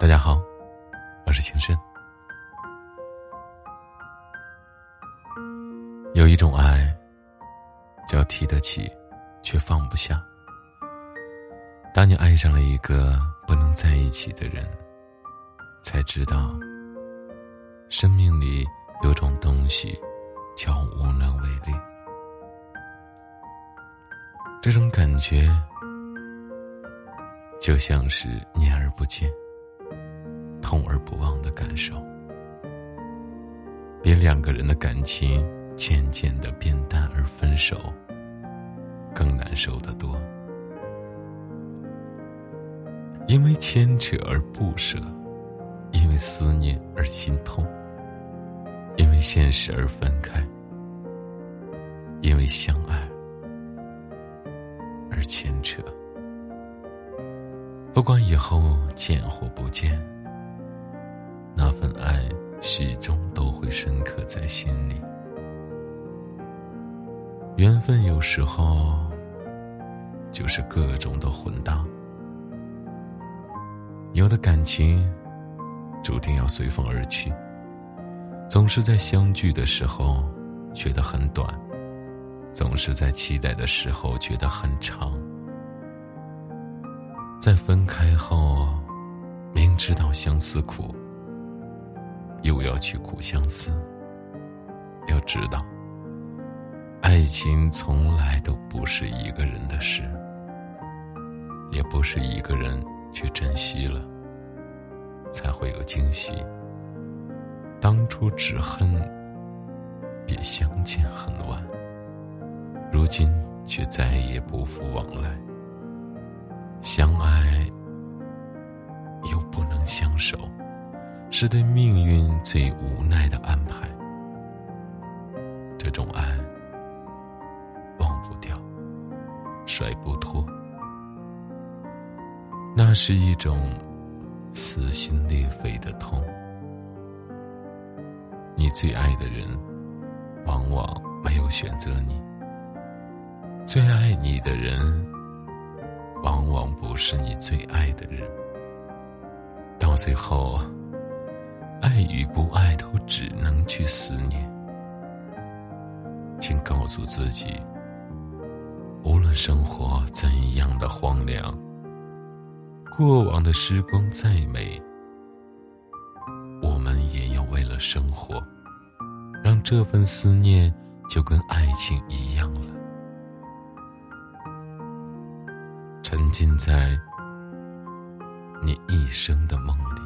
大家好，我是情深。有一种爱，叫提得起，却放不下。当你爱上了一个不能在一起的人，才知道，生命里有种东西叫无能为力。这种感觉，就像是念而不见。痛而不忘的感受，比两个人的感情渐渐的变淡而分手更难受的多。因为牵扯而不舍，因为思念而心痛，因为现实而分开，因为相爱而牵扯。不管以后见或不见。始终都会深刻在心里。缘分有时候就是各种的混搭，有的感情注定要随风而去，总是在相聚的时候觉得很短，总是在期待的时候觉得很长，在分开后明知道相思苦。去苦相思。要知道，爱情从来都不是一个人的事，也不是一个人去珍惜了，才会有惊喜。当初只恨别相见恨晚，如今却再也不复往来。相爱又不能相守。是对命运最无奈的安排。这种爱，忘不掉，甩不脱，那是一种撕心裂肺的痛。你最爱的人，往往没有选择你；最爱你的人，往往不是你最爱的人。到最后。爱与不爱都只能去思念，请告诉自己，无论生活怎样的荒凉，过往的时光再美，我们也要为了生活，让这份思念就跟爱情一样了，沉浸在你一生的梦里。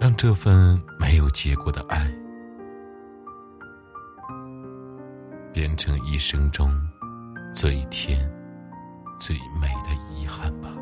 让这份没有结果的爱，变成一生中最甜、最美的遗憾吧。